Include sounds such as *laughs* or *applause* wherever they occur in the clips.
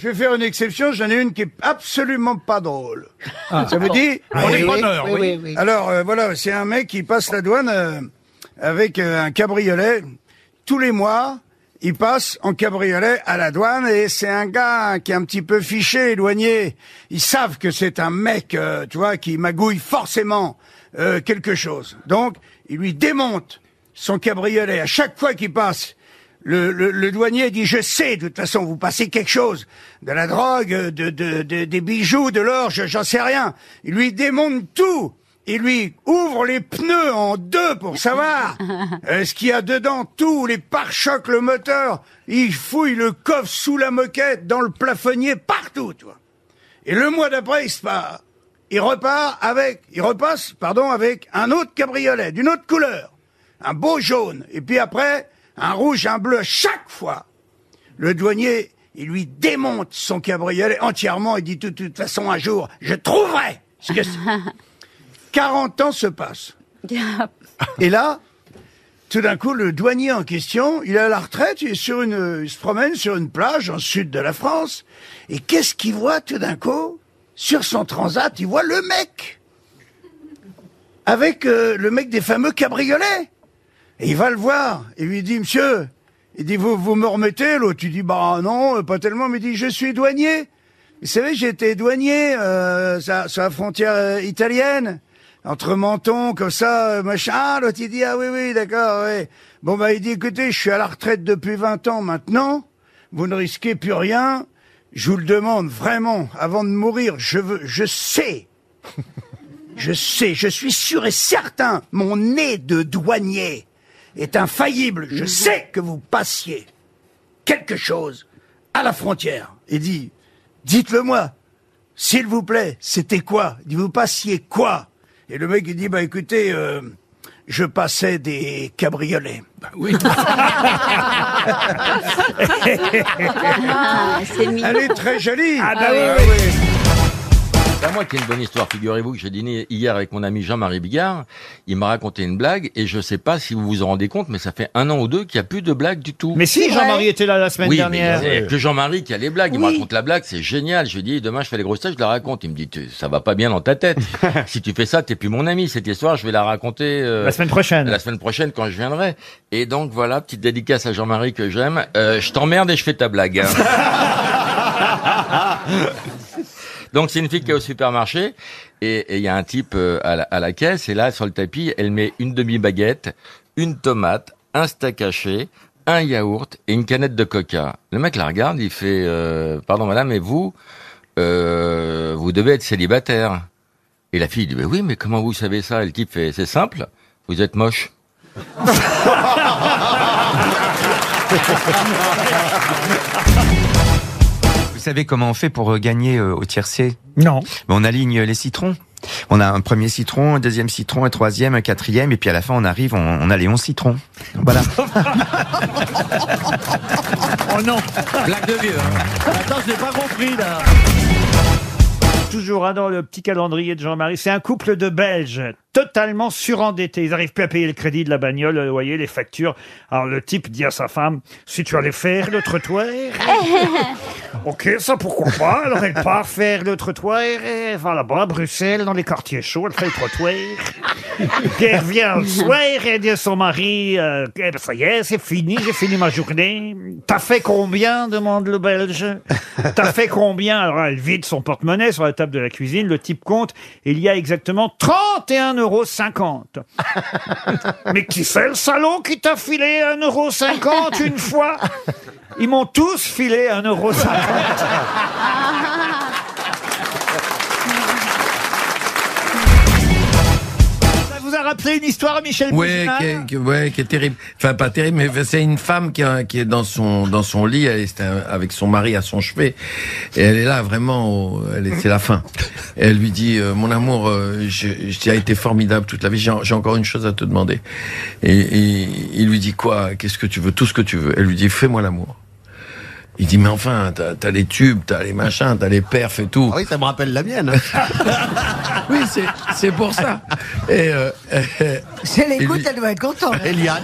Je vais faire une exception, j'en ai une qui est absolument pas drôle. Ça vous dit On est preneur, oui, oui. oui, oui. Alors euh, voilà, c'est un mec qui passe la douane euh, avec euh, un cabriolet. Tous les mois, il passe en cabriolet à la douane et c'est un gars qui est un petit peu fiché, éloigné. Ils savent que c'est un mec, euh, tu vois, qui magouille forcément euh, quelque chose. Donc, il lui démonte son cabriolet à chaque fois qu'il passe. Le, le- le douanier dit je sais de toute façon vous passez quelque chose. De la drogue de, de- de- des bijoux de l'or je- j'en sais rien. Il lui démonte tout. Il lui ouvre les pneus en deux pour savoir *laughs* euh, ce qu'il y a dedans tout les pare-chocs le moteur. Il fouille le coffre sous la moquette dans le plafonnier partout tu vois et le mois d'après il se part il repart avec il repasse pardon avec un autre cabriolet d'une autre couleur. Un beau jaune, et puis après, un rouge, un bleu, chaque fois. Le douanier, il lui démonte son cabriolet entièrement, il dit de toute façon un jour, je trouverai ce que c'est. *laughs* 40 ans se passent. Et là, tout d'un coup, le douanier en question, il est à la retraite, il, est sur une, il se promène sur une plage en sud de la France, et qu'est-ce qu'il voit tout d'un coup? Sur son transat, il voit le mec avec euh, le mec des fameux cabriolets. Et il va le voir, et lui dit, monsieur, il dit, vous, vous me remettez? L'autre, tu dis, bah non, pas tellement, mais il dit, je suis douanier. Vous savez, j'étais douanier euh, sur, sur la frontière euh, italienne, entre Menton, comme ça, euh, machin. Ah, L'autre, il dit, ah oui, oui, d'accord, oui. Bon, bah, il dit, écoutez, je suis à la retraite depuis 20 ans maintenant, vous ne risquez plus rien, je vous le demande vraiment, avant de mourir, je veux, je sais. *laughs* Je sais, je suis sûr et certain, mon nez de douanier est infaillible. Je sais que vous passiez quelque chose à la frontière. Et dit, dites-le moi, s'il vous plaît, c'était quoi? Il dit, vous passiez quoi? Et le mec, il dit, bah écoutez, euh, je passais des cabriolets. Oui. *laughs* Ah, c'est mignon. Elle est très jolie. Ah bah oui, Ah oui. oui. C'est à moi qui ai une bonne histoire. Figurez-vous que j'ai dîné hier avec mon ami Jean-Marie Bigard. Il m'a raconté une blague et je sais pas si vous vous en rendez compte, mais ça fait un an ou deux qu'il n'y a plus de blagues du tout. Mais si, Jean-Marie était là la semaine oui, dernière. mais il y a que Jean-Marie qui a les blagues. Il me raconte la blague, c'est génial. Je lui dis, demain je fais les grosses têtes, je la raconte. Il me dit, Tu- ça va pas bien dans ta tête. *laughs* si tu fais ça, t'es plus mon ami. Cette histoire, je vais la raconter euh, La semaine prochaine. la semaine prochaine quand je viendrai. Et donc voilà, petite dédicace à Jean-Marie que j'aime. Euh, je t'emmerde et je fais ta blague. hein. *laughs* Donc c'est une fille qui est au supermarché et il y a un type euh, à la, caisse et là sur le tapis elle met une demi baguette, une tomate, un steak haché, un yaourt et une canette de coca. Le mec la regarde, il fait euh, pardon madame mais vous euh, vous devez être célibataire. Et la fille dit mais oui mais comment vous savez ça? Et le type fait c'est simple, vous êtes moche. *laughs* Vous savez comment on fait pour euh, gagner euh, au tiercé Non. On aligne les citrons. On a un premier citron, un deuxième citron, un troisième, un quatrième, et puis à la fin on arrive, on, on a les onze citrons. Voilà. *laughs* Oh non. Blague de vieux. hein. Attends, je n'ai pas compris là. Toujours hein, dans le petit calendrier de Jean-Marie, c'est un couple de Belges totalement surendettés. Ils n'arrivent plus à payer le crédit de la bagnole, le loyer, les factures. Alors le type dit à sa femme, si tu allais faire le trottoir... *laughs* ok, ça pourquoi pas Alors elle part faire le trottoir, et va là-bas à Bruxelles, dans les quartiers chauds, elle fait le trottoir. Elle revient le soir, et elle dit à son mari, euh, Eh ben, ça y est, c'est fini, j'ai fini ma journée. T'as fait combien? demande le Belge. T'as fait combien? Alors elle vide son porte-monnaie sur la table de la cuisine, le type compte, il y a exactement 31 1,50€. *laughs* Mais qui c'est le salaud qui t'a filé 1,50€ une fois? Ils m'ont tous filé 1,50€. *laughs* rappelé une histoire, Michel Ouais, Bougenat qui est, qui- ouais, qui est terrible. Enfin, pas terrible, mais c'est une femme qui, a- qui est dans son dans son lit, elle est euh, avec son mari à son chevet, et elle est là vraiment, au- elle est, c'est la fin. Et elle lui dit, euh, mon amour, euh, je, tu as été formidable toute la vie. J'ai j'ai encore une chose à te demander. Et, et il lui dit quoi? Qu'est-ce que tu veux? Tout ce que tu veux. Elle lui dit, fais-moi l'amour. Il dit, mais enfin, t'as as les tubes, t'as les machins, t'as les perfs et tout. Ah oui, ça me rappelle la mienne. *laughs* Oui, c'est c'est pour ça. Et euh, Si elle Et écoute, lui- elle doit être contente. Eliane.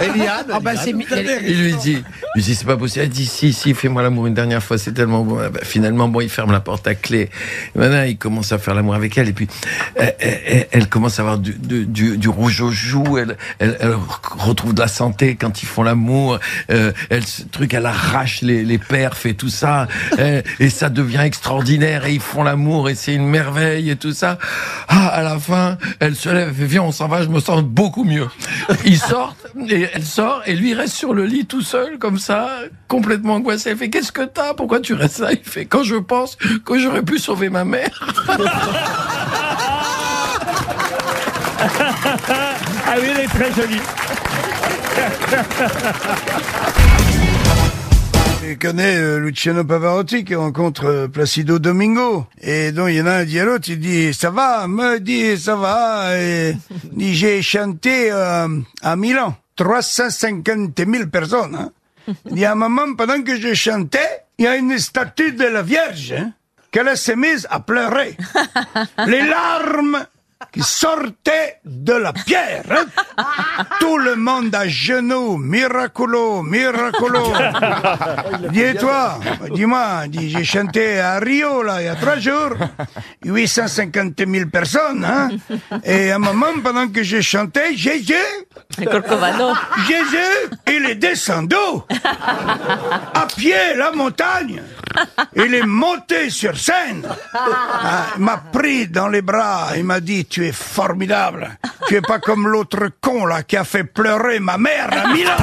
Eliane. Ah bah, il lui dit, Je lui dis, c'est pas possible. Elle dit, si, si, fais-moi l'amour une dernière fois, c'est tellement bon. Ah bah, finalement, bon, il ferme la porte à clé. Et maintenant, il commence à faire l'amour avec elle. Et puis, elle, elle- elle commence à avoir du, du, du- du rouge aux joues. Elle, elle, elle retrouve de la santé quand ils font l'amour. Euh, elle, ce truc, elle arrache les, les perfs et tout ça. Euh, et ça devient extraordinaire. Et ils font l'amour et c'est une merveille et tout ça. Ah, à la fin, elle se lève, fait, viens, on s'en va, je me sens beaucoup mieux. Ils sortent, et elle sort, et lui reste sur le lit tout seul, comme ça, complètement angoissé. Elle fait, qu'est-ce que t'as? Pourquoi tu restes là? Il fait, quand je pense que j'aurais pu sauver ma mère. Ah oui, elle est très jolie. Je connais euh, Luciano Pavarotti qui rencontre euh, Placido Domingo. Et donc, il y en a un dit à l'autre, il dit, ça va, me dit, ça va. Et j'ai chanté euh, à Milan, 350 000 personnes. Hein. Il dit, à un moment, pendant que je chantais, il y a une statue de la Vierge, hein, qu'elle s'est mise à pleurer. *laughs* Les larmes qui sortaient de la pierre. hein. Tout le monde à genoux, miracolo, miracolo. *laughs* Dis et toi, dis-moi, dis, j'ai chanté à Rio, là, il y a trois jours, 850 000 personnes, hein. Et à un moment, pendant que j'ai chanté, Jésus. Jésus, il est descendu à pied la montagne. Il est monté sur scène. Ah, m'a pris dans les bras. Il m'a dit, tu es formidable. Tu es pas comme l'autre con là qui a fait pleurer ma mère à Milan.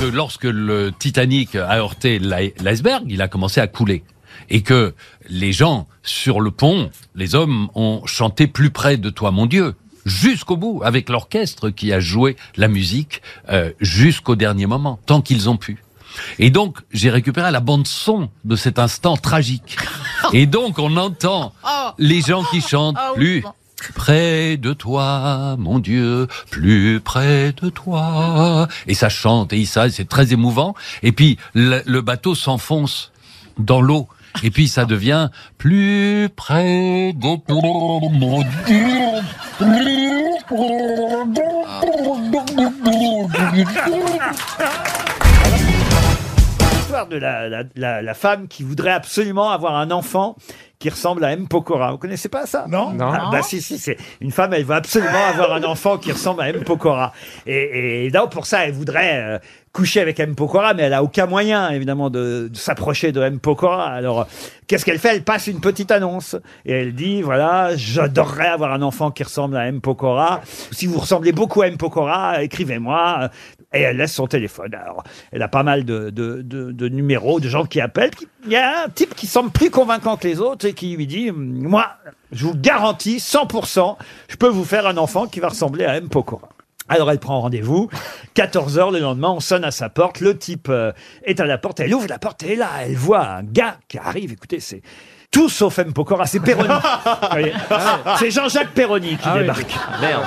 que lorsque le Titanic a heurté l'i- l'iceberg, il a commencé à couler. Et que les gens sur le pont, les hommes ont chanté plus près de toi, mon Dieu, jusqu'au bout, avec l'orchestre qui a joué la musique euh, jusqu'au dernier moment, tant qu'ils ont pu. Et donc, j'ai récupéré la bande son de cet instant tragique. *laughs* Et donc, on entend les gens qui chantent plus près de toi, mon Dieu, plus près de toi. Et ça chante et ça, c'est très émouvant. Et puis, le, le bateau s'enfonce dans l'eau. Et puis, ça devient plus près de toi, mon Dieu. L'histoire de la, la, la, la femme qui voudrait absolument avoir un enfant qui ressemble à M. Pokora. Vous connaissez pas ça? Non. Ah, bah si, si, c'est une femme, elle veut absolument avoir un enfant qui ressemble à M. Pokora. Et, et donc, pour ça, elle voudrait euh, coucher avec M. Pokora, mais elle a aucun moyen, évidemment, de, de s'approcher de M. Pokora. Alors, qu'est-ce qu'elle fait? Elle passe une petite annonce. Et elle dit, voilà, j'adorerais avoir un enfant qui ressemble à M. Pokora. Si vous ressemblez beaucoup à M. Pokora, écrivez-moi. Et elle laisse son téléphone. Alors, elle a pas mal de, de, de numéros, de gens qui appellent. Il y a un type qui semble plus convaincant que les autres et qui lui dit, moi, je vous garantis 100%, je peux vous faire un enfant qui va ressembler à M. Pokora. Alors elle prend rendez-vous, 14h le lendemain, on sonne à sa porte, le type euh, est à la porte, elle ouvre la porte et là, elle voit un gars qui arrive, écoutez, c'est tout sauf M. Pokora, c'est Perroni. *laughs* Vous voyez c'est Jean-Jacques Perroni qui débarque. Merde.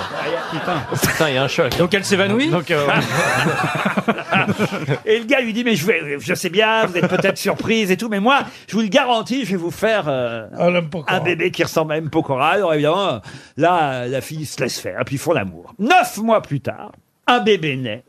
Putain, il y a un choc. Donc elle s'évanouit Donc euh, *laughs* Et le gars lui dit, mais je, vais, je sais bien, vous êtes peut-être surprise et tout, mais moi, je vous le garantis, je vais vous faire euh, un bébé qui ressemble à M. Pokora. Alors évidemment, là, la fille se laisse faire, et puis ils font l'amour. Neuf mois plus tard, un bébé naît.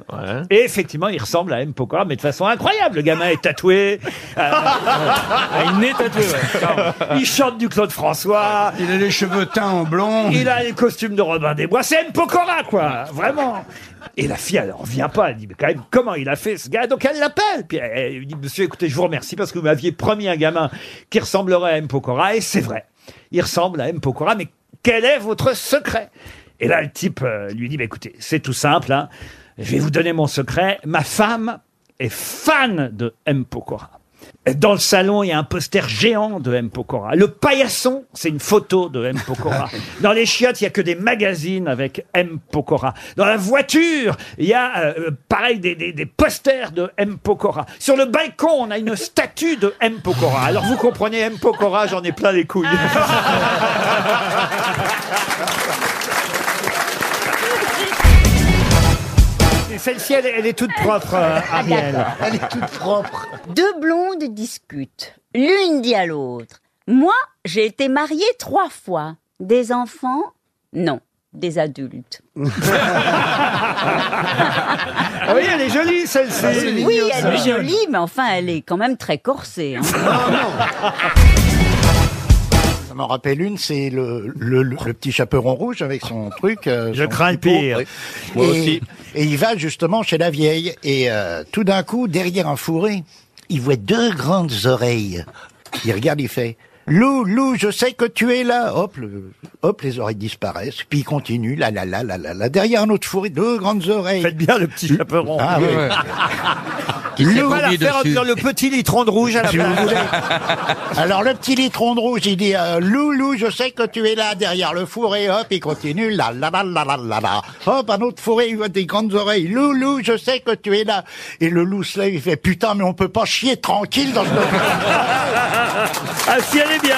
Et effectivement, il ressemble à M. Pokora, mais de façon incroyable. Le gamin est tatoué. euh, *laughs* il nez tatoué, ouais. il chante du Claude François. Il a les cheveux teints en blond. Il a les costumes de Robin des Bois. C'est M. Pokora, quoi. Vraiment. Et la fille, elle en vient pas. Elle dit, mais quand même, comment il a fait ce gars? Donc elle l'appelle. Puis elle, elle lui dit, monsieur, écoutez, je vous remercie parce que vous m'aviez promis un gamin qui ressemblerait à M. Pokora. Et c'est vrai. Il ressemble à M. Pokora. Mais quel est votre secret? Et là, le type euh, lui dit, bah, écoutez, c'est tout simple. Hein. Je vais vous donner mon secret. Ma femme est fan de M. Pokora. Dans le salon, il y a un poster géant de M. Pokora. Le paillasson, c'est une photo de M. Pokora. *laughs* Dans les chiottes, il y a que des magazines avec M. Pokora. Dans la voiture, il y a, euh, pareil, des, des- des posters de M. Pokora. Sur le balcon, on a une statue de M. Pokora. Alors vous comprenez, M. Pokora, j'en ai plein les couilles. *laughs* Celle-ci, elle, est- elle est toute propre, euh, Ariel. Elle est toute propre. Deux blondes discutent. L'une dit à l'autre. Moi, j'ai été mariée trois fois. Des enfants? Non. des adultes. *laughs* Ah oui, elle est jolie, celle-ci. Oui, elle est jolie, mais enfin, elle est quand même très corsée. hein. Ça m'en rappelle une, c'est le, le, le- le petit chaperon rouge avec son truc. euh, Je son crains le petit pot. pire. Oui. Moi et, aussi. Et il va justement chez la vieille. Et euh, tout d'un coup, derrière un fourré, il voit deux grandes oreilles. Il regarde, il fait... Lou, Lou, je sais que tu es là. Hop, le- hop, les oreilles disparaissent. Puis il continue, là, là, là, là, là, là. Derrière un autre fourré, deux grandes oreilles. Faites bien le petit chaperon. Ah oui. *laughs* Qui s'est sait pas la vomi faire en dessus. disant le petit litron de rouge à la Si vous place. voulez. Alors le petit litron de rouge, il dit euh, Lou, Lou, je sais que tu es là derrière le fourré. Hop, il continue. La la la la la la la. Hop, un autre fourré, il voit des grandes oreilles. Lou, Lou, je sais que tu es là. Et le loup se lève, il fait putain, mais on peut pas chier tranquille dans ce. Ah si, elle est bien.